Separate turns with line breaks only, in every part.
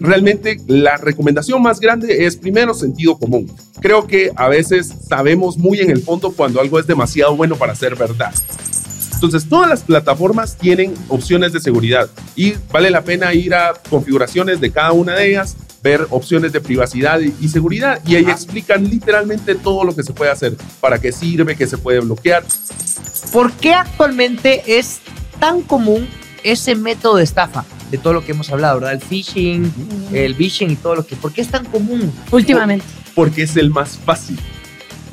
realmente la recomendación más grande es primero sentido común. Creo que a veces sabemos muy en el fondo cuando algo es demasiado bueno para ser verdad. Entonces, todas las plataformas tienen opciones de seguridad y vale la pena ir a configuraciones de cada una de ellas, ver opciones de privacidad y, seguridad y ahí explican literalmente todo lo que se puede hacer, para qué sirve, qué se puede bloquear.
¿Por qué actualmente es tan común ese método de estafa? De todo lo que hemos hablado, ¿verdad? El phishing, el phishing y todo lo que. ¿Por qué es tan común?
Últimamente.
Porque es el más fácil.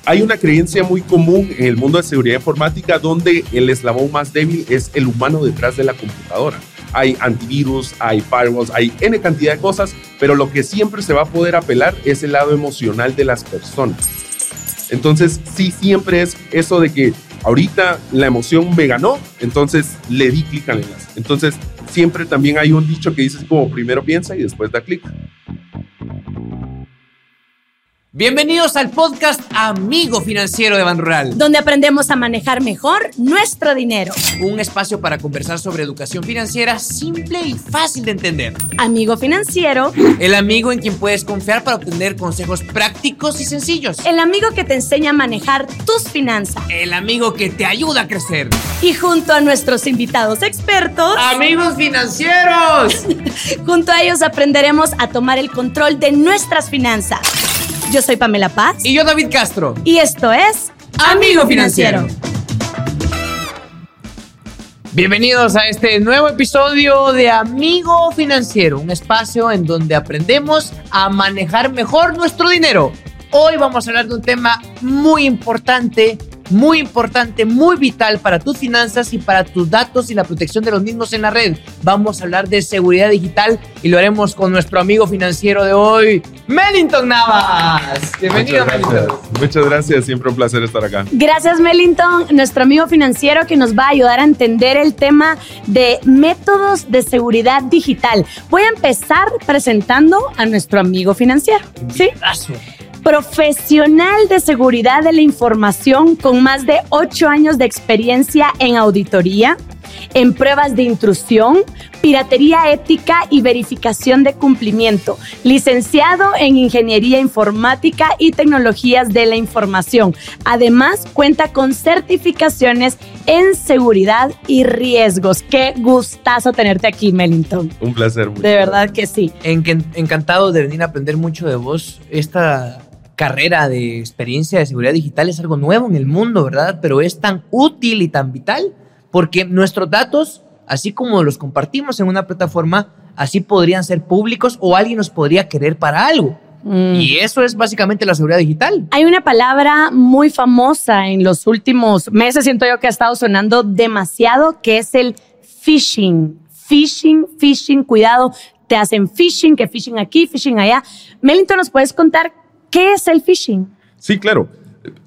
Hay una creencia muy común en el mundo de seguridad informática donde el eslabón más débil es el humano detrás de la computadora. Hay antivirus, hay firewalls, hay N cantidad de cosas, pero lo que siempre se va a poder apelar es el lado emocional de las personas. Entonces, sí, siempre es eso de que ahorita la emoción me ganó, entonces le di clic al enlace. Entonces, siempre también hay un dicho que dice como primero piensa y después da clic.
Bienvenidos al podcast Amigo Financiero de Ban Rural,
donde aprendemos a manejar mejor nuestro dinero.
Un espacio para conversar sobre educación financiera simple y fácil de entender.
Amigo Financiero,
el amigo en quien puedes confiar para obtener consejos prácticos y sencillos.
El amigo que te enseña a manejar tus finanzas.
El amigo que te ayuda a crecer.
Y junto a nuestros invitados expertos,
Amigos Financieros,
junto a ellos aprenderemos a tomar el control de nuestras finanzas. Yo soy Pamela Paz.
Y yo David Castro.
Y esto es
Amigo Financiero. Bienvenidos a este nuevo episodio de Amigo Financiero, un espacio en donde aprendemos a manejar mejor nuestro dinero. Hoy vamos a hablar de un tema muy importante muy importante, muy vital para tus finanzas y para tus datos y la protección de los mismos en la red. Vamos a hablar de seguridad digital y lo haremos con nuestro amigo financiero de hoy, Mellington Navas.
Bienvenido, Muchas Muchas gracias, siempre un placer estar acá.
Gracias, Mellington, nuestro amigo financiero que nos va a ayudar a entender el tema de métodos de seguridad digital. Voy a empezar presentando a nuestro amigo financiero. ¿Sí? Profesional de seguridad de la información con más de ocho años de experiencia en auditoría, en pruebas de intrusión, piratería ética y verificación de cumplimiento, licenciado en Ingeniería Informática y Tecnologías de la Información. Además, cuenta con certificaciones en seguridad y riesgos. Qué gustazo tenerte aquí, Mellington.
Un placer.
De verdad que sí.
encantado de venir a aprender mucho de vos. Esta carrera de experiencia de seguridad digital es algo nuevo en el mundo, ¿verdad? Pero es tan útil y tan vital porque nuestros datos, así como los compartimos en una plataforma, así podrían ser públicos o alguien nos podría querer para algo. Mm. Y eso es básicamente la seguridad digital.
Hay una palabra muy famosa en los últimos meses, siento yo que ha estado sonando demasiado, que es el phishing. Phishing, phishing, cuidado, te hacen phishing, que phishing aquí, phishing allá. Melinto, ¿nos puedes contar ¿Qué es el phishing?
Sí, claro.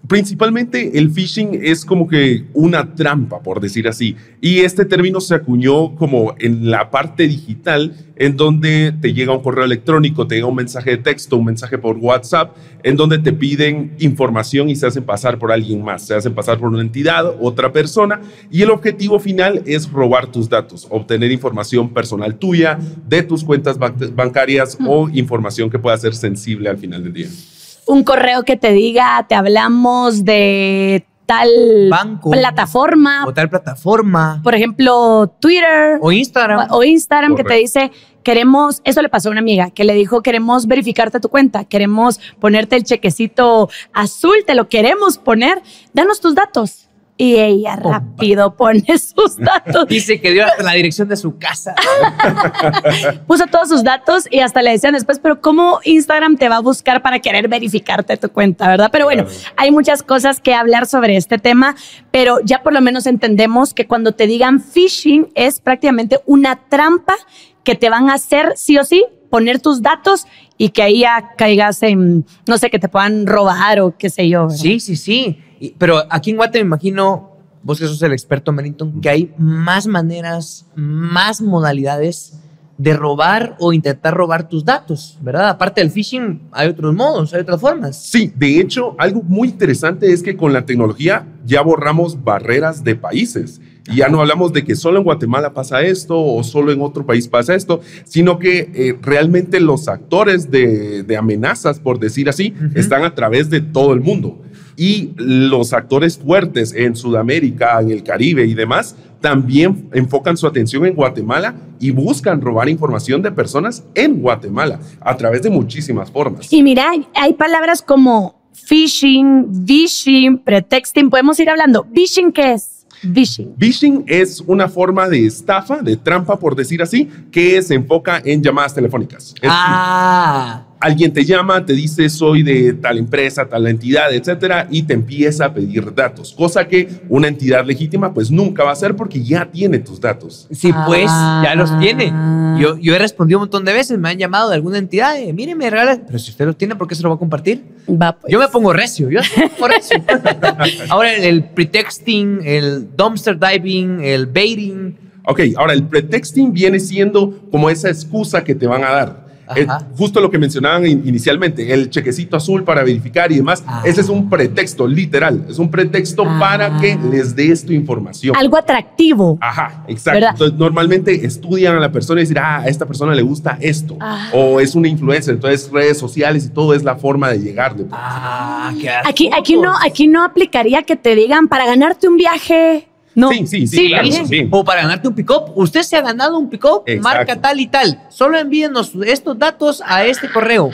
Principalmente el phishing es como que una trampa, por decir así. Y este término se acuñó como en la parte digital, en donde te llega un correo electrónico, te llega un mensaje de texto, un mensaje por WhatsApp, en donde te piden información y se hacen pasar por alguien más, se hacen pasar por una entidad, otra persona, y el objetivo final es robar tus datos, obtener información personal tuya, de tus cuentas bancarias o información que pueda ser sensible al final del día
un correo que te diga, te hablamos de tal
Banco,
plataforma.
O tal plataforma.
Por ejemplo, Twitter.
O Instagram.
O, Instagram que te dice, queremos, eso le pasó a una amiga que le dijo, queremos verificarte tu cuenta, queremos ponerte el chequecito azul, te lo queremos poner, danos tus datos. Y ella rápido pone sus datos.
Dice que dio la dirección de su casa.
Puso todos sus datos y hasta le decían después, pero ¿cómo Instagram te va a buscar para querer verificarte tu cuenta, verdad? Pero bueno, hay muchas cosas que hablar sobre este tema, pero ya por lo menos entendemos que cuando te digan phishing es prácticamente una trampa que te van a hacer sí o sí poner tus datos y que ahí ya caigas en, no sé, que te puedan robar o qué sé yo.
Sí, sí, sí pero aquí en Guate me imagino, vos que sos el experto, Mellington, que hay más maneras, más modalidades de robar o intentar robar tus datos, ¿verdad? Aparte del phishing, hay otros modos, hay otras formas.
Sí, de hecho, algo muy interesante es que con la tecnología ya borramos barreras de países. Y ya no hablamos de que solo en Guatemala pasa esto o solo en otro país pasa esto, sino que eh, realmente los actores de, de amenazas, por decir así, están a través de todo el mundo. Y los actores fuertes en Sudamérica, en el Caribe y demás, también enfocan su atención en Guatemala y buscan robar información de personas en Guatemala a través de muchísimas formas.
Y mira, hay palabras como phishing, vishing, pretexting. Podemos ir hablando. ¿Vishing qué es?
Vishing. Vishing es una forma de estafa, de trampa, por decir así, que se enfoca en llamadas telefónicas.
ah
alguien te llama, te dice soy de tal empresa, tal entidad, etcétera, y te empieza a pedir datos, cosa que una entidad legítima pues nunca va a hacer porque ya tiene tus datos.
Sí, pues ya los tiene. Yo, yo he respondido un montón de veces, me han llamado de alguna entidad, y, mire, me regala, pero si usted lo tiene, ¿por qué se lo va a compartir?
Va, pues.
Yo me pongo recio, yo me pongo recio. ahora el pretexting, el dumpster diving, el baiting.
Ok, ahora el pretexting viene siendo como esa excusa que te van a dar justo lo que mencionaban inicialmente, el chequecito azul para verificar y demás, ah. ese es un pretexto, literal, es un pretexto para ah. que les des tu información.
Algo atractivo.
Ajá, exacto. Entonces, normalmente estudian a la persona y dicen, ah, a esta persona le gusta esto, ah. o es una influencer, entonces redes sociales y todo es la forma de llegarle.
Ah,
aquí, aquí, no, aquí no aplicaría que te digan para ganarte un viaje no.
Sí, sí, sí.
O para ganarte un pick-up. Usted se ha ganado un pick-up, marca tal y tal. Solo envíenos estos datos a este correo.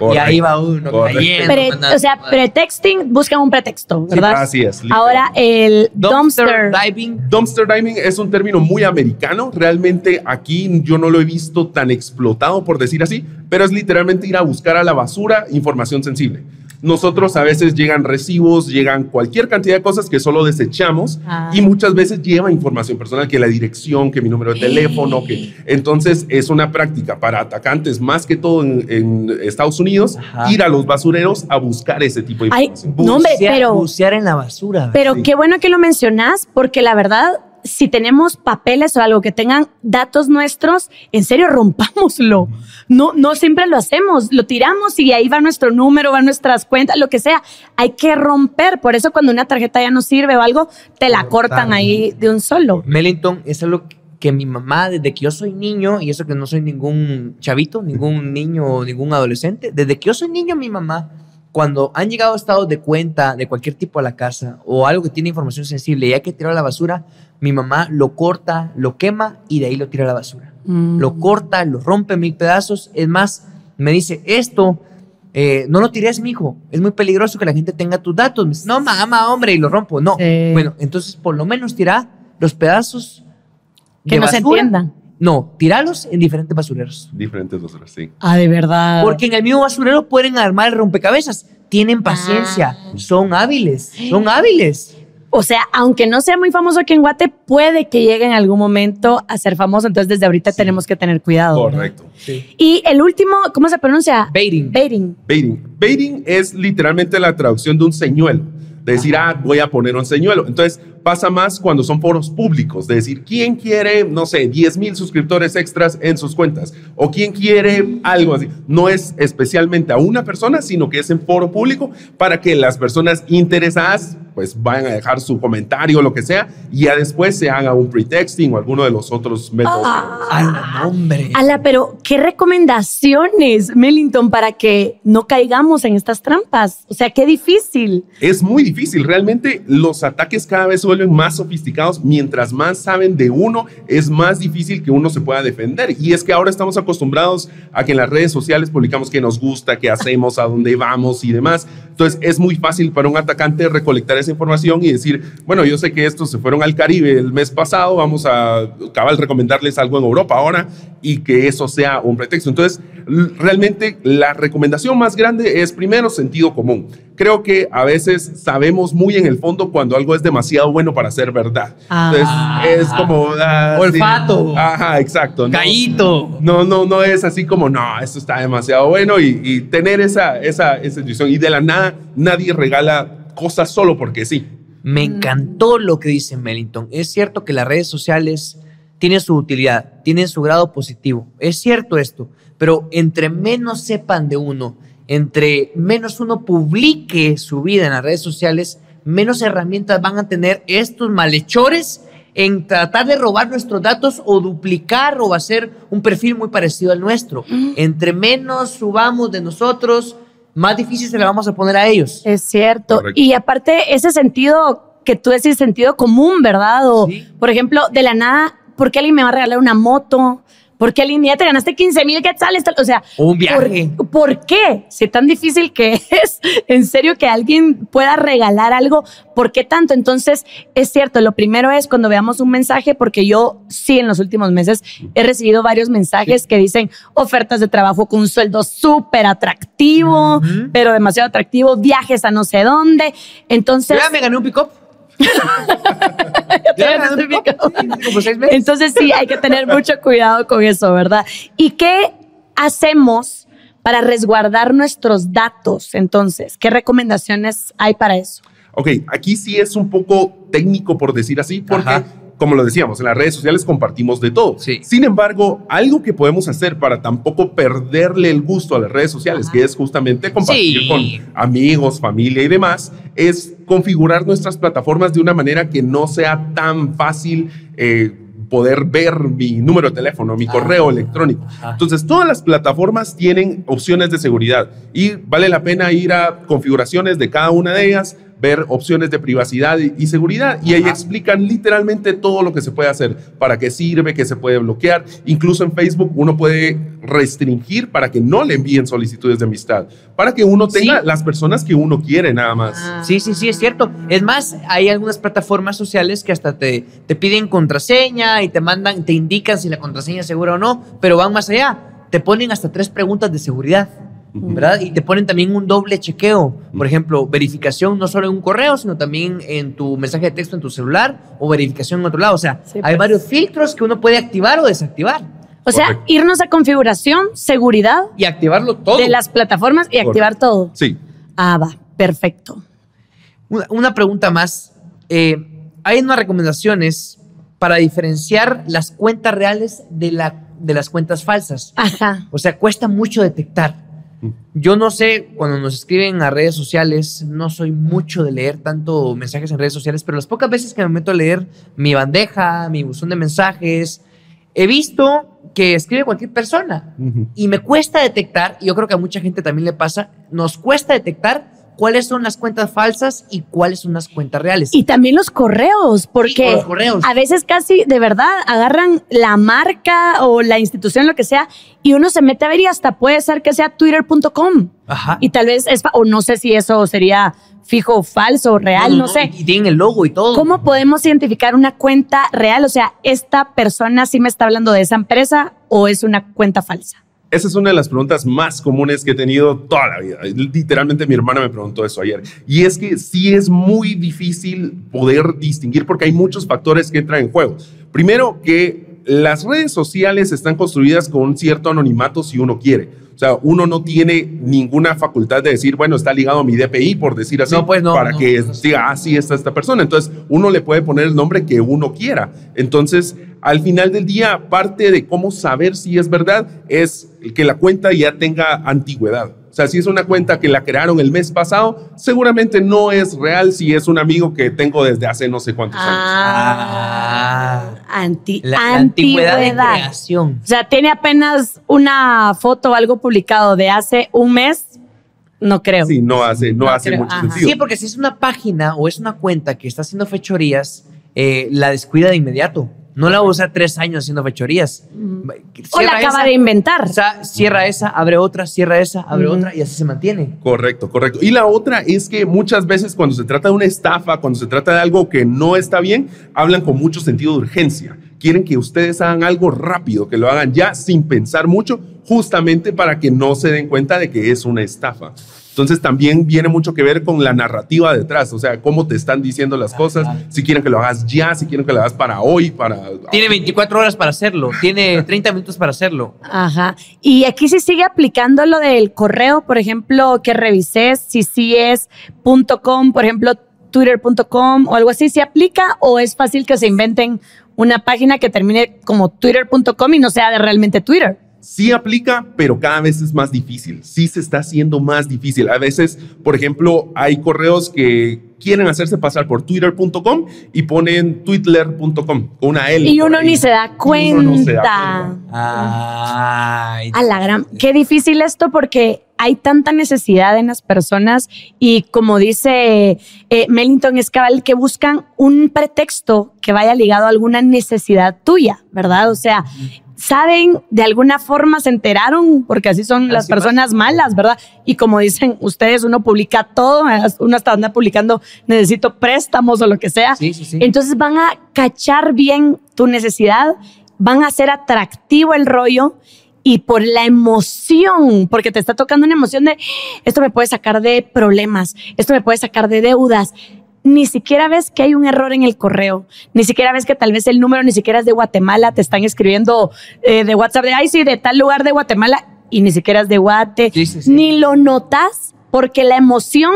Y ahí va uno
o sea, pretexting, buscan un pretexto, ¿verdad?
así es.
Ahora, el dumpster,
diving.
Dumpster diving es un término muy americano. Realmente aquí yo no lo he visto tan explotado, por decir así, pero es literalmente ir a buscar a la basura información sensible. Nosotros a veces llegan recibos, llegan cualquier cantidad de cosas que solo desechamos ah. y muchas veces lleva información personal, que la dirección, que mi número de teléfono, que entonces es una práctica para atacantes más que todo en, Estados Unidos ir a los basureros a buscar ese tipo de información.
no, hombre, pero
bucear en la basura.
Pero qué bueno que lo mencionas porque la verdad si tenemos papeles o algo que tengan datos nuestros, en serio, rompámoslo. No, no siempre lo hacemos, lo tiramos y ahí va nuestro número, va nuestras cuentas, lo que sea. Hay que romper. Por eso cuando una tarjeta ya no sirve o algo, te la cortan ahí de un solo.
Mellington, es algo que mi mamá, desde que yo soy niño, y eso que no soy ningún chavito, ningún niño o ningún adolescente, desde que yo soy niño, mi mamá cuando han llegado estados de cuenta de cualquier tipo a la casa o algo que tiene información sensible y hay que tirar a la basura, mi mamá lo corta, lo quema y de ahí lo tira a la basura. Mm. Lo corta, lo rompe en mil pedazos. Es más, me dice, esto eh, no lo tires, hijo. Es muy peligroso que la gente tenga tus datos. no, mamá, hombre, y lo rompo. No. Bueno, entonces por lo menos tira los pedazos
que no se entiendan.
No, tiralos en diferentes basureros.
Diferentes basureros, sí.
Ah, de verdad.
Porque en el mismo basurero pueden armar el rompecabezas. Tienen paciencia, ah. son hábiles, son hábiles.
O sea, aunque no sea muy famoso aquí en Guate, puede que llegue en algún momento a ser famoso. Entonces, desde ahorita tenemos que tener cuidado.
Correcto.
Y el último, ¿cómo se pronuncia?
Baiting.
Baiting.
Baiting. Baiting es literalmente la traducción de un señuelo. De decir, ah, voy a poner un señuelo. Entonces, Pasa más cuando son foros públicos, de decir, ¿quién quiere, no sé, 10 mil suscriptores extras en sus cuentas? ¿O quién quiere algo así? No es especialmente a una persona, sino que es en foro público para que las personas interesadas pues vayan a dejar su comentario o lo que sea y ya después se haga un pretexting o alguno de los otros métodos.
Ah, hombre.
Ala, pero ¿qué recomendaciones, Mellington, para que no caigamos en estas trampas? O sea, qué difícil.
Es muy difícil. Realmente los ataques cada vez vuelven más sofisticados. Mientras más saben de uno, es más difícil que uno se pueda defender. Y es que ahora estamos acostumbrados a que en las redes sociales publicamos qué nos gusta, qué hacemos, a dónde vamos y demás. Entonces es muy fácil para un atacante recolectar esa información y decir, bueno, yo sé que estos se fueron al Caribe el mes pasado, vamos a cabal recomendarles algo en Europa ahora y que eso sea un pretexto. Entonces, realmente la recomendación más grande es primero sentido común. Creo que a veces sabemos muy en el fondo cuando algo es demasiado bueno para ser verdad. Entonces,
ah.
es como...
Ah, Olfato.
Ajá, exacto.
Caíto.
No, no, no es así como, no, esto está demasiado bueno y, y tener esa, esa, esa intuición. Y de la nada, nadie regala cosas solo porque sí.
Me encantó lo que dice Mellington. Es cierto que las redes sociales tienen su utilidad, tienen su grado positivo. Es cierto esto, pero entre menos sepan de uno, entre menos uno publique su vida en las redes sociales, menos herramientas van a tener estos malhechores en tratar de robar nuestros datos o duplicar o hacer un perfil muy parecido al nuestro. Entre menos subamos de nosotros, más difícil se le vamos a poner a ellos.
Es cierto.
Correcto.
Y aparte, ese sentido que tú decís, sentido común, ¿verdad? O,
Sí.
por ejemplo, de la nada, ¿por qué alguien me va a regalar una moto? ¿Por qué ya te ganaste 15 mil quetzales? O sea,
un viaje.
¿por, por qué? Si es tan difícil que es, en serio, que alguien pueda regalar algo, ¿por qué tanto? Entonces, es cierto, lo primero es cuando veamos un mensaje, porque yo sí en los últimos meses he recibido varios mensajes que dicen ofertas de trabajo con un sueldo súper atractivo, pero demasiado atractivo, viajes a no sé dónde. Entonces,
ya me gané un pick-up.
Ya
como seis meses.
Entonces sí, hay que tener mucho cuidado con eso, ¿verdad? ¿Y qué hacemos para resguardar nuestros datos? Entonces, ¿qué recomendaciones hay para eso?
Ok, aquí sí es un poco técnico, por decir así, porque,
Ajá.
Como lo decíamos, en las redes sociales compartimos de todo.
Sí.
Sin embargo, algo que podemos hacer para tampoco perderle el gusto a las redes sociales,
Ajá.
que es justamente compartir
Sí.
con amigos, familia y demás, es configurar nuestras plataformas de una manera que no sea tan fácil. eh, poder ver mi número de teléfono, mi
Ah.
correo electrónico.
Ajá.
Entonces, todas las plataformas tienen opciones de seguridad y vale la pena ir a configuraciones de cada una de ellas, ver opciones de privacidad y, y seguridad y ahí
Ajá.
explican literalmente todo lo que se puede hacer, para qué sirve, qué se puede bloquear. Incluso en Facebook uno puede restringir para que no le envíen solicitudes de amistad, para que uno tenga
Sí.
las personas que uno quiere nada más.
Sí, sí, sí, es cierto. Es más, hay algunas plataformas sociales que hasta te, te piden contraseña y te mandan, te indican si la contraseña es segura o no, pero van más allá. Te ponen hasta tres preguntas de seguridad. ¿Verdad? Y te ponen también un doble chequeo. Por ejemplo, verificación no solo en un correo, sino también en tu mensaje de texto en tu celular o verificación en otro lado. O sea,
Sí,
hay
pues.
varios filtros que uno puede activar o desactivar.
O sea,
Correcto.
irnos a configuración, seguridad
Y activarlo todo.
de las plataformas y activar todo.
Sí.
Ah, va, perfecto.
Una, una pregunta más. Eh, hay unas recomendaciones para diferenciar las cuentas reales de, la, de las cuentas falsas.
Ajá.
O sea, cuesta mucho detectar. Yo no sé, cuando nos escriben a redes sociales, no soy mucho de leer tanto mensajes en redes sociales, pero las pocas veces que me meto a leer mi bandeja, mi buzón de mensajes, he visto que escribe cualquier persona. Y me cuesta detectar, y yo creo que a mucha gente también le pasa, nos cuesta detectar cuáles son las cuentas falsas y cuáles son las cuentas reales.
Y también los correos, porque
con los correos.
a veces casi de verdad agarran la marca o la institución, lo que sea, y uno se mete a ver y hasta puede ser que sea twitter.com.
Ajá.
Y tal vez es, o no sé si eso sería fijo falso real, no, sé.
Y tienen el logo y todo.
¿Cómo podemos identificar una cuenta real? O sea, ¿esta persona sí me está hablando de esa empresa o es una cuenta falsa?
Esa es una de las preguntas más comunes que he tenido toda la vida. Literalmente mi hermana me preguntó eso ayer. Y es que sí es muy difícil poder distinguir porque hay muchos factores que entran en juego. Primero que las redes sociales están construidas con cierto anonimato si uno quiere. O sea, uno no tiene ninguna facultad de decir, bueno, está ligado a mi DPI, por decir así,
No, pues no,
para
no,
que diga, ah, sí, está esta persona. Entonces, uno le puede poner el nombre que uno quiera. Entonces, al final del día, parte de cómo saber si es verdad es que la cuenta ya tenga antigüedad. O sea, si es una cuenta que la crearon el mes pasado, seguramente no es real si es un amigo que tengo desde hace no sé cuántos años.
Ah.
anti,
La, la antigüedad de creación.
O sea, tiene apenas una foto o algo publicado de hace un mes, no creo.
Sí, no hace, no
No
hace
creo,
mucho
ajá.
sentido.
Sí, porque si es una página o es una cuenta que está haciendo fechorías, eh, la descuida de inmediato. No la usa tres años haciendo fechorías.
O la acaba
esa,
de inventar.
o sea, cierra esa, abre otra, cierra esa, abre
Ujú.
otra y así se mantiene.
Correcto, correcto. Y la otra es que muchas veces cuando se trata de una estafa, cuando se trata de algo que no está bien, hablan con mucho sentido de urgencia. Quieren que ustedes hagan algo rápido, que lo hagan ya sin pensar mucho, justamente para que no se den cuenta de que es una estafa. Entonces también viene mucho que ver con la narrativa detrás, o sea, cómo te están diciendo las cosas, si quieren que lo hagas ya, si quieren que lo hagas para hoy, para...
Tiene 24 horas para hacerlo, tiene 30 minutos para hacerlo.
Ajá. Y aquí sí sigue aplicando lo del correo, por ejemplo, que revises si sí es punto .com, por ejemplo, twitter.com o algo así, ¿se aplica o es fácil que se inventen una página que termine como twitter.com y no sea de realmente Twitter?
Sí aplica, pero cada vez es más difícil. Sí se está haciendo más difícil. A veces, por ejemplo, hay correos que quieren hacerse pasar por twitter.com y ponen tweetler.com con una L.
Y uno
ahí.
ni se da
uno no se da
cuenta.
Ay,
A la gran. Qué difícil esto porque hay tanta necesidad en las personas y como dice eh, Mellington es cabal que buscan un pretexto que vaya ligado a alguna necesidad tuya, ¿verdad? O sea, saben, de alguna forma se enteraron, porque así son las
Así
personas malas, ¿verdad? Y como dicen ustedes, uno publica todo, uno hasta anda publicando, necesito préstamos o lo que sea.
Sí, sí, sí.
Entonces van a cachar bien tu necesidad, van a hacer atractivo el rollo y por la emoción, porque te está tocando una emoción de esto me puede sacar de problemas, esto me puede sacar de deudas. Ni siquiera ves que hay un error en el correo, ni siquiera ves que tal vez el número ni siquiera es de Guatemala, te están escribiendo eh, de WhatsApp de, ay, sí, de tal lugar de Guatemala, y ni siquiera es de Guate,
Sí, sí, sí.
ni lo notas porque la emoción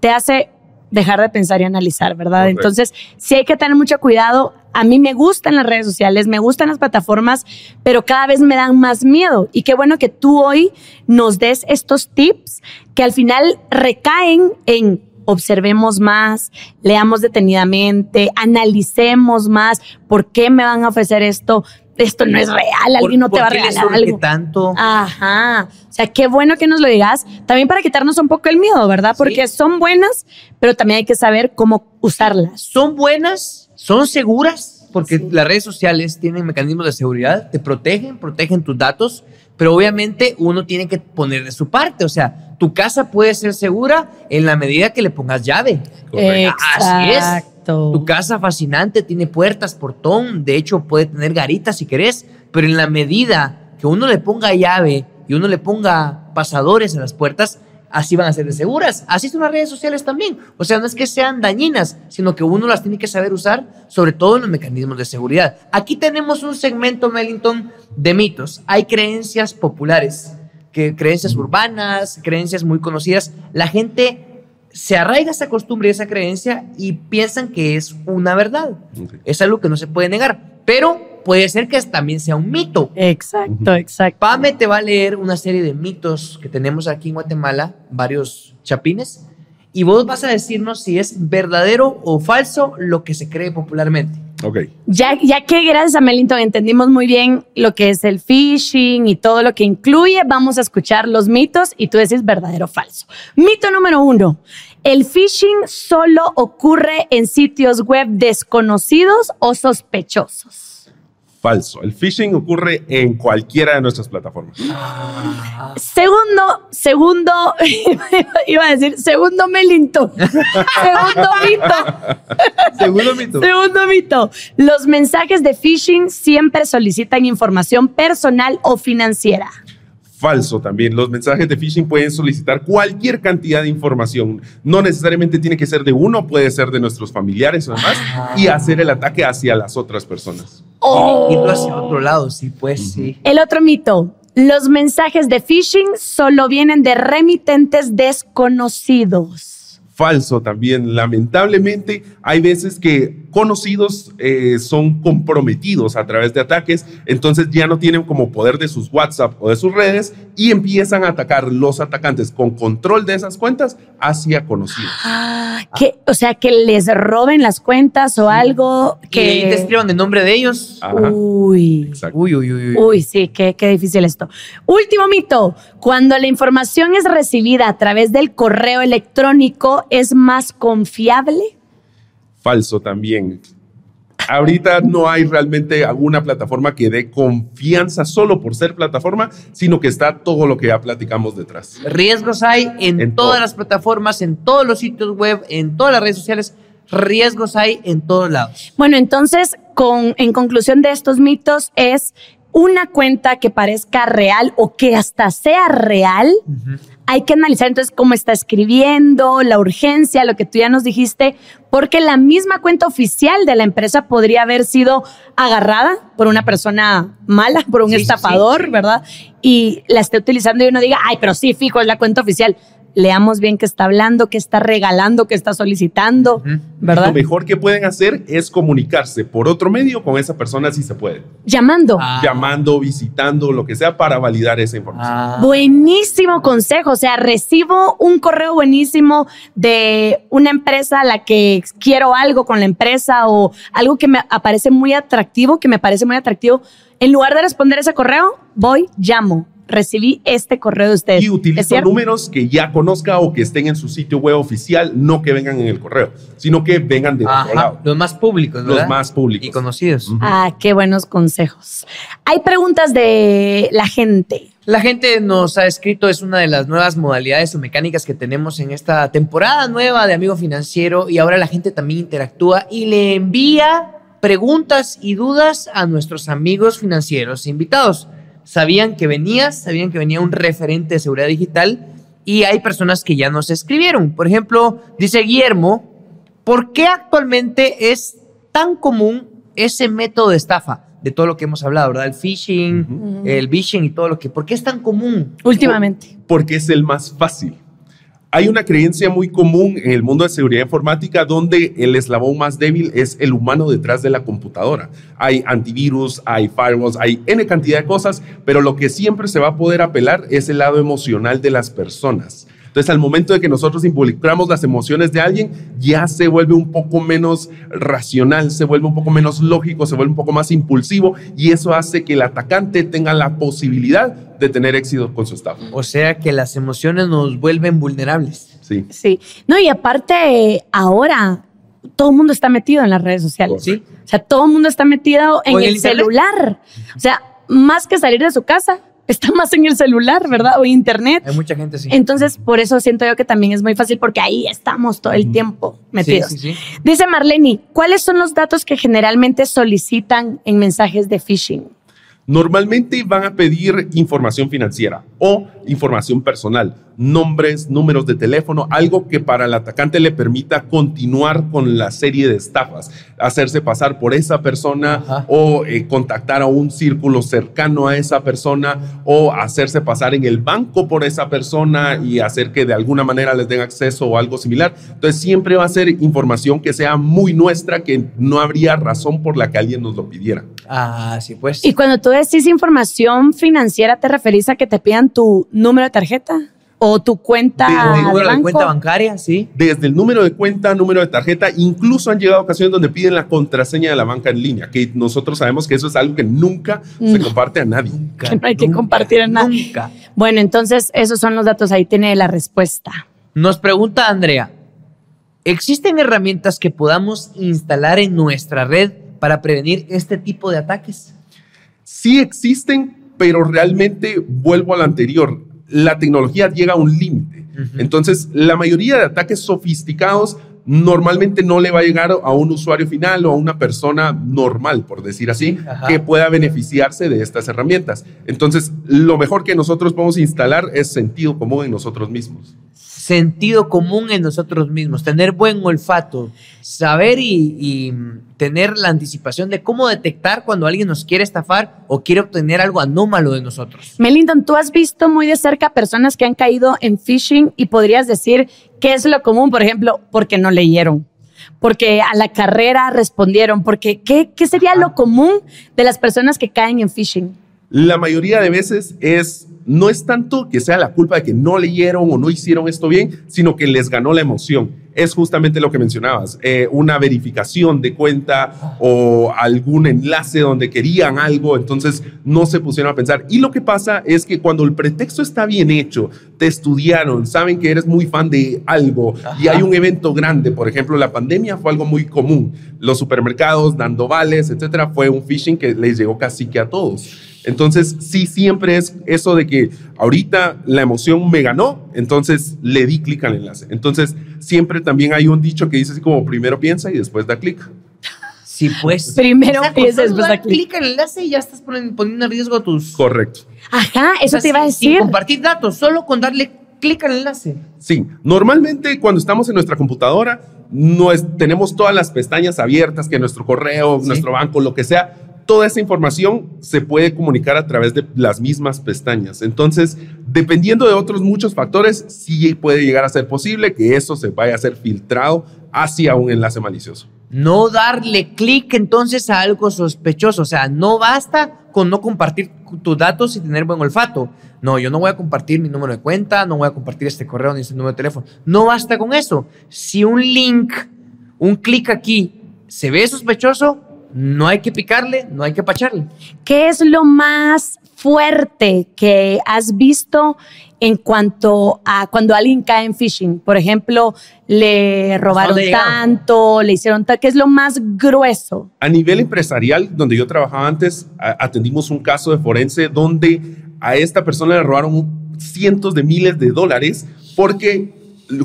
te hace dejar de pensar y analizar, ¿verdad?
Correcto.
Entonces, sí hay que tener mucho cuidado. A mí me gustan las redes sociales, me gustan las plataformas, pero cada vez me dan más miedo. Y qué bueno que tú hoy nos des estos tips que al final recaen en observemos más, leamos detenidamente, analicemos más, ¿por qué me van a ofrecer esto? Esto no es real, alguien no
¿Por-
te va a regalar algo.
tanto?
Ajá. O sea, qué bueno que nos lo digas. También para quitarnos un poco el miedo, ¿verdad? Porque son buenas, pero también hay que saber cómo usarlas.
son buenas, son seguras, porque las redes sociales tienen mecanismos de seguridad, te protegen, protegen tus datos, pero obviamente uno tiene que poner de su parte. O sea, tu casa puede ser segura en la medida que le pongas llave.
Correcto.
Así es.
Exacto.
Tu casa fascinante tiene puertas, portón, de hecho puede tener garitas si querés, pero en la medida que uno le ponga llave y uno le ponga pasadores a las puertas, así van a ser de seguras. Así son las redes sociales también. O sea, no es que sean dañinas, sino que uno las tiene que saber usar, sobre todo en los mecanismos de seguridad. Aquí tenemos un segmento, Mellington, de mitos. Hay creencias populares, que creencias urbanas, creencias muy conocidas. La gente se arraiga esa costumbre y esa creencia y piensan que es una verdad.
Ok.
Es algo que no se puede negar, pero puede ser que también sea un mito.
Exacto, exacto.
Pame te va a leer una serie de mitos que tenemos aquí en Guatemala, varios chapines, y vos vas a decirnos si es verdadero o falso lo que se cree popularmente.
Ok.
Ya, ya que gracias a Mellington entendimos muy bien lo que es el phishing y todo lo que incluye, vamos a escuchar los mitos y tú decís verdadero o falso. Mito número uno. El phishing solo ocurre en sitios web desconocidos o sospechosos.
Falso. El phishing ocurre en cualquiera de nuestras plataformas.
Segundo, segundo, iba a decir, segundo Mellington. segundo mito.
Segundo mito.
Segundo mito. Los mensajes de phishing siempre solicitan información personal o financiera.
Falso también. Los mensajes de phishing pueden solicitar cualquier cantidad de información. No necesariamente tiene que ser de uno, puede ser de nuestros familiares o demás, y hacer el ataque hacia las otras personas.
Oh.
Irlo hacia otro lado, sí, pues sí.
El otro mito. Los mensajes de phishing solo vienen de remitentes desconocidos.
Falso también. Lamentablemente, hay veces que conocidos eh, son comprometidos a través de ataques, entonces ya no tienen como poder de sus WhatsApp o de sus redes y empiezan a atacar los atacantes con control de esas cuentas hacia conocidos.
Que, o sea, que les roben las cuentas o algo
Que ahí te escriban el nombre de ellos.
Uy.
Exacto.
Uy, uy, uy, uy.
Uy, sí, qué, qué difícil esto. Último mito. Cuando la información es recibida a través del correo electrónico, ¿es más confiable?
Falso también. Ahorita no hay realmente alguna plataforma que dé confianza solo por ser plataforma, sino que está todo lo que ya platicamos detrás.
Riesgos hay en,
En
todas
todo.
las plataformas, en todos los sitios web, en todas las redes sociales. Riesgos hay en todos lados.
Bueno, entonces, con, en conclusión de estos mitos es una cuenta que parezca real o que hasta sea real. Hay que analizar entonces cómo está escribiendo, la urgencia, lo que tú ya nos dijiste, porque la misma cuenta oficial de la empresa podría haber sido agarrada por una persona mala, por un
Sí, sí,
estafador, ¿verdad? Y la esté utilizando y uno diga, ay, pero sí, fijo, es la cuenta oficial. Leamos bien qué está hablando, qué está regalando, qué está solicitando.
Lo mejor que pueden hacer es comunicarse por otro medio con esa persona si se puede.
Llamando.
Ah.
Llamando, visitando, lo que sea para validar esa información.
Ah.
Buenísimo consejo. O sea, recibo un correo buenísimo de una empresa a la que quiero algo con la empresa o algo que me aparece muy atractivo, que me parece muy atractivo. En lugar de responder ese correo, voy, llamo. Recibí este correo de ustedes.
Y
¿Es
utilizo números que ya conozca o que estén en su sitio web oficial, no que vengan en el correo, sino que vengan de otro lado.
Los más públicos, ¿verdad?
Los más públicos.
Y conocidos.
Ah, qué buenos consejos. Hay preguntas de la gente.
La gente nos ha escrito, es una de las nuevas modalidades o mecánicas que tenemos en esta temporada nueva de Amigo Financiero y ahora la gente también interactúa y le envía preguntas y dudas a nuestros amigos financieros invitados. Sabían que venías, sabían que venía un referente de seguridad digital y hay personas que ya nos escribieron. Por ejemplo, dice Guillermo, ¿por qué actualmente es tan común ese método de estafa? De todo lo que hemos hablado, ¿verdad? El phishing, el phishing y todo lo que. ¿Por qué es tan común?
Últimamente.
porque es el más fácil. Hay una creencia muy común en el mundo de seguridad informática donde el eslabón más débil es el humano detrás de la computadora. Hay antivirus, hay firewalls, hay N cantidad de cosas, pero lo que siempre se va a poder apelar es el lado emocional de las personas. Entonces, al momento de que nosotros involucramos las emociones de alguien, ya se vuelve un poco menos racional, se vuelve un poco menos lógico, se vuelve un poco más impulsivo y eso hace que el atacante tenga la posibilidad de tener éxito con su estafa.
O sea que las emociones nos vuelven vulnerables.
Sí.
Sí. No, y aparte, ahora todo el mundo está metido en las redes sociales.
¿Sí?
O sea, todo el mundo está metido en
¿O en
el,
el
celular. O sea, más que salir de su casa, está más en el celular, ¿verdad? O internet.
Hay mucha gente así.
Entonces, por eso siento yo que también es muy fácil porque ahí estamos todo el tiempo metidos.
Sí, sí, sí.
Dice Marlene, ¿cuáles son los datos que generalmente solicitan en mensajes de phishing?
Normalmente van a pedir información financiera o información personal, nombres, números de teléfono, algo que para el atacante le permita continuar con la serie de estafas, hacerse pasar por esa persona
Ajá.
o eh, contactar a un círculo cercano a esa persona o hacerse pasar en el banco por esa persona y hacer que de alguna manera les den acceso o algo similar. Entonces siempre va a ser información que sea muy nuestra, que no habría razón por la que alguien nos lo pidiera.
Ah, sí, pues.
Y cuando tú decís información financiera, ¿te referís a que te pidan tu número de tarjeta o tu cuenta
Desde el
número de
banco?
cuenta bancaria, sí.
desde el número de cuenta, número de tarjeta, incluso han llegado ocasiones donde piden la contraseña de la banca en línea, que nosotros sabemos que eso es algo que nunca se
No.
comparte a nadie.
Nunca,
Que no hay que compartir en nada.
Nunca.
Bueno, entonces esos son los datos, ahí tiene la respuesta.
Nos pregunta Andrea, ¿existen herramientas que podamos instalar en nuestra red para prevenir este tipo de ataques?
Sí existen, pero realmente vuelvo a lo anterior. La tecnología llega a un límite. Entonces, la mayoría de ataques sofisticados normalmente no le va a llegar a un usuario final o a una persona normal, por decir así,
Ajá.
que pueda beneficiarse de estas herramientas. Entonces, lo mejor que nosotros podemos instalar es sentido común en nosotros mismos.
Sentido común en nosotros mismos, tener buen olfato, saber y, y tener la anticipación de cómo detectar cuando alguien nos quiere estafar o quiere obtener algo anómalo de nosotros.
Melindon, tú has visto muy de cerca personas que han caído en phishing y podrías decir qué es lo común, por ejemplo, porque no leyeron, porque a la carrera respondieron, porque ¿qué, qué sería lo común de las personas que caen en phishing?
La mayoría de veces es no es tanto que sea la culpa de que no leyeron o no hicieron esto bien, sino que les ganó la emoción. Es justamente lo que mencionabas, eh, una verificación de cuenta o algún enlace donde querían algo, entonces no se pusieron a pensar. Y lo que pasa es que cuando el pretexto está bien hecho, te estudiaron, saben que eres muy fan de algo y hay un evento grande, por ejemplo, la pandemia fue algo muy común. Los supermercados dando vales, etcétera, fue un phishing que les llegó casi que a todos. Entonces, sí, siempre es eso de que ahorita la emoción me ganó, entonces le di clic al enlace. Entonces, siempre también hay un dicho que dice así como primero piensa y después da clic.
Sí, pues.
Primero
O sea,
piensa, después
dar
da clic.
clic al enlace y ya estás poniendo en riesgo tus.
Correcto.
Ajá, eso
O sea,
te iba a
sin
decir.
compartir datos, solo con darle clic al enlace.
Sí, normalmente cuando estamos en nuestra computadora, no es- tenemos todas las pestañas abiertas, que nuestro correo,
Sí.
nuestro banco, lo que sea, toda esa información se puede comunicar a través de las mismas pestañas. Entonces, dependiendo de otros muchos factores, sí puede llegar a ser posible que eso se vaya a ser filtrado hacia un enlace malicioso.
No darle clic entonces a algo sospechoso. O sea, no basta con no compartir tus datos y tener buen olfato. No, yo no voy a compartir mi número de cuenta, no voy a compartir este correo ni este número de teléfono. No basta con eso. Si un link, un clic aquí, se ve sospechoso, no hay que picarle, no hay que pacharle.
¿Qué es lo más fuerte que has visto en cuanto a cuando alguien cae en phishing? Por ejemplo, le robaron tanto, le hicieron tal, ¿qué es lo más grueso?
A nivel empresarial, donde yo trabajaba antes, atendimos un caso de forense donde a esta persona le robaron cientos de miles de dólares porque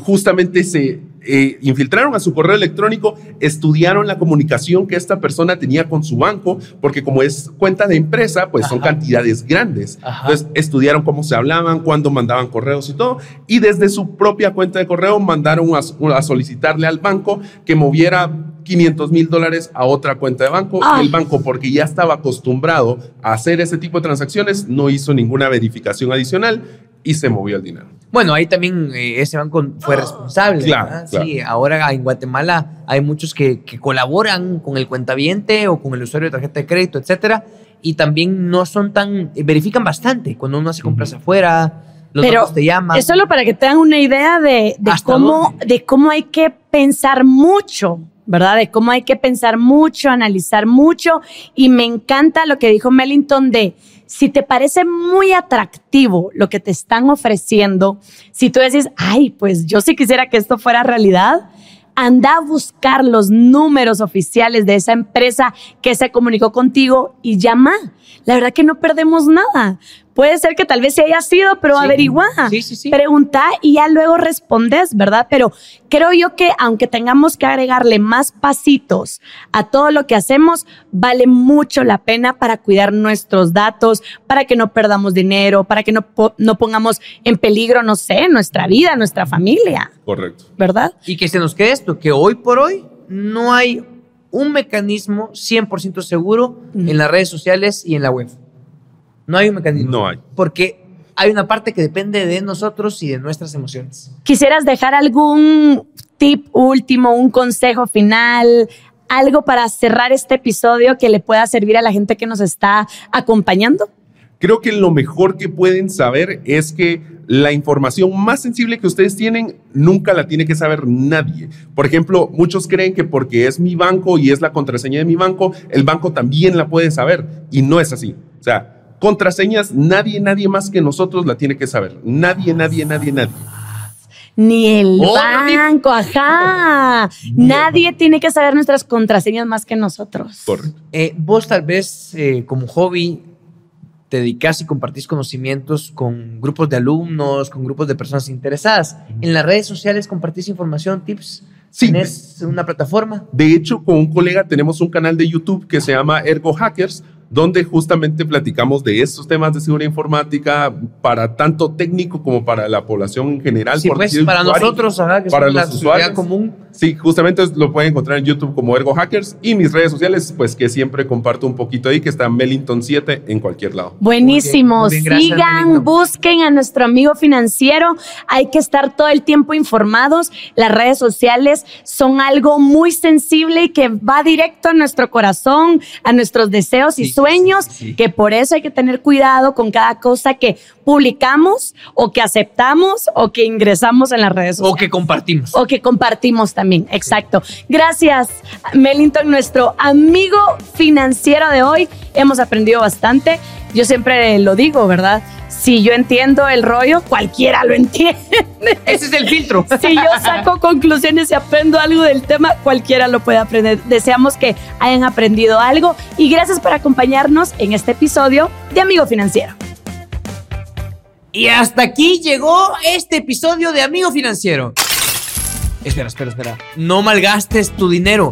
justamente se eh, infiltraron a su correo electrónico, estudiaron la comunicación que esta persona tenía con su banco, porque como es cuenta de empresa, pues son cantidades grandes. Entonces, estudiaron cómo se hablaban, cuándo mandaban correos y todo, y desde su propia cuenta de correo mandaron a, solicitarle al banco que moviera 500 mil dólares a otra cuenta de banco. El banco, porque ya estaba acostumbrado a hacer ese tipo de transacciones, no hizo ninguna verificación adicional y se movió el dinero.
Bueno, ahí también eh, ese banco fue responsable.
Claro,
Sí, ahora en Guatemala hay muchos que, colaboran con el cuentaviente o con el usuario de tarjeta de crédito, etcétera, y también no son tan. Eh, verifican bastante cuando uno hace compras afuera. Los
Pero
te llaman.
Es solo para que tengan una idea de, cómo, de cómo hay que pensar mucho ¿verdad? De cómo hay que pensar mucho, analizar mucho. Y me encanta lo que dijo Mellington de si te parece muy atractivo lo que te están ofreciendo, si tú dices, ay, pues yo sí quisiera que esto fuera realidad, anda a buscar los números oficiales de esa empresa que se comunicó contigo y llama. La verdad que no perdemos nada. Puede ser que tal vez se haya sido, pero averigua, pregunta y ya luego respondes, ¿verdad? Pero creo yo que aunque tengamos que agregarle más pasitos a todo lo que hacemos, vale mucho la pena para cuidar nuestros datos, para que no perdamos dinero, para que no, no pongamos en peligro, no sé, nuestra vida, nuestra familia.
Correcto.
¿Verdad?
Y que se nos quede esto, que hoy por hoy no hay un mecanismo 100% seguro en las redes sociales y en la web. No hay un mecanismo.
No hay.
Porque hay una parte que depende de nosotros y de nuestras emociones.
¿Quisieras dejar algún tip último, un consejo final, algo para cerrar este episodio que le pueda servir a la gente que nos está acompañando?
Creo que lo mejor que pueden saber es que la información más sensible que ustedes tienen nunca la tiene que saber nadie. Por ejemplo, muchos creen que porque es mi banco y es la contraseña de mi banco, el banco también la puede saber y no es así. O sea, Contraseñas, nadie, nadie más que nosotros la tiene que saber. Nadie, nadie, nadie, nadie.
Ni el banco, ajá. Nadie tiene que saber nuestras contraseñas más que nosotros.
Correcto.
Eh, vos tal vez eh, como hobby te dedicas y compartís conocimientos con grupos de alumnos, con grupos de personas interesadas. En las redes sociales compartís información, tips.
Sí.
¿Tienes una plataforma?
De hecho, con un colega tenemos un canal de YouTube que se llama Ergo Hackers, donde justamente platicamos de estos temas de seguridad informática para tanto técnico como para la población en general.
Sí, pues, para nosotros, que
para los usuarios
común.
Sí, justamente lo pueden encontrar en YouTube como Ergo Hackers y mis redes sociales, pues que siempre comparto un poquito ahí, que está Mellington7 en cualquier lado.
Buenísimo. Sigan, busquen a nuestro amigo financiero. Hay que estar todo el tiempo informados. Las redes sociales son algo muy sensible y que va directo a nuestro corazón, a nuestros deseos y sueños, que por eso hay que tener cuidado con cada cosa que publicamos o que aceptamos o que ingresamos en las redes sociales.
O que compartimos.
O que compartimos también, exacto. Gracias, Mellington, nuestro amigo financiero de hoy. Hemos aprendido bastante. Yo siempre lo digo, ¿verdad? Si yo entiendo el rollo, cualquiera lo entiende.
Ese es el filtro.
Si yo saco conclusiones y aprendo algo del tema, cualquiera lo puede aprender. Deseamos que hayan aprendido algo y gracias por acompañarnos en este episodio de Amigo Financiero.
Y hasta aquí llegó este episodio de Amigo Financiero. Espera, espera, espera. No malgastes tu dinero.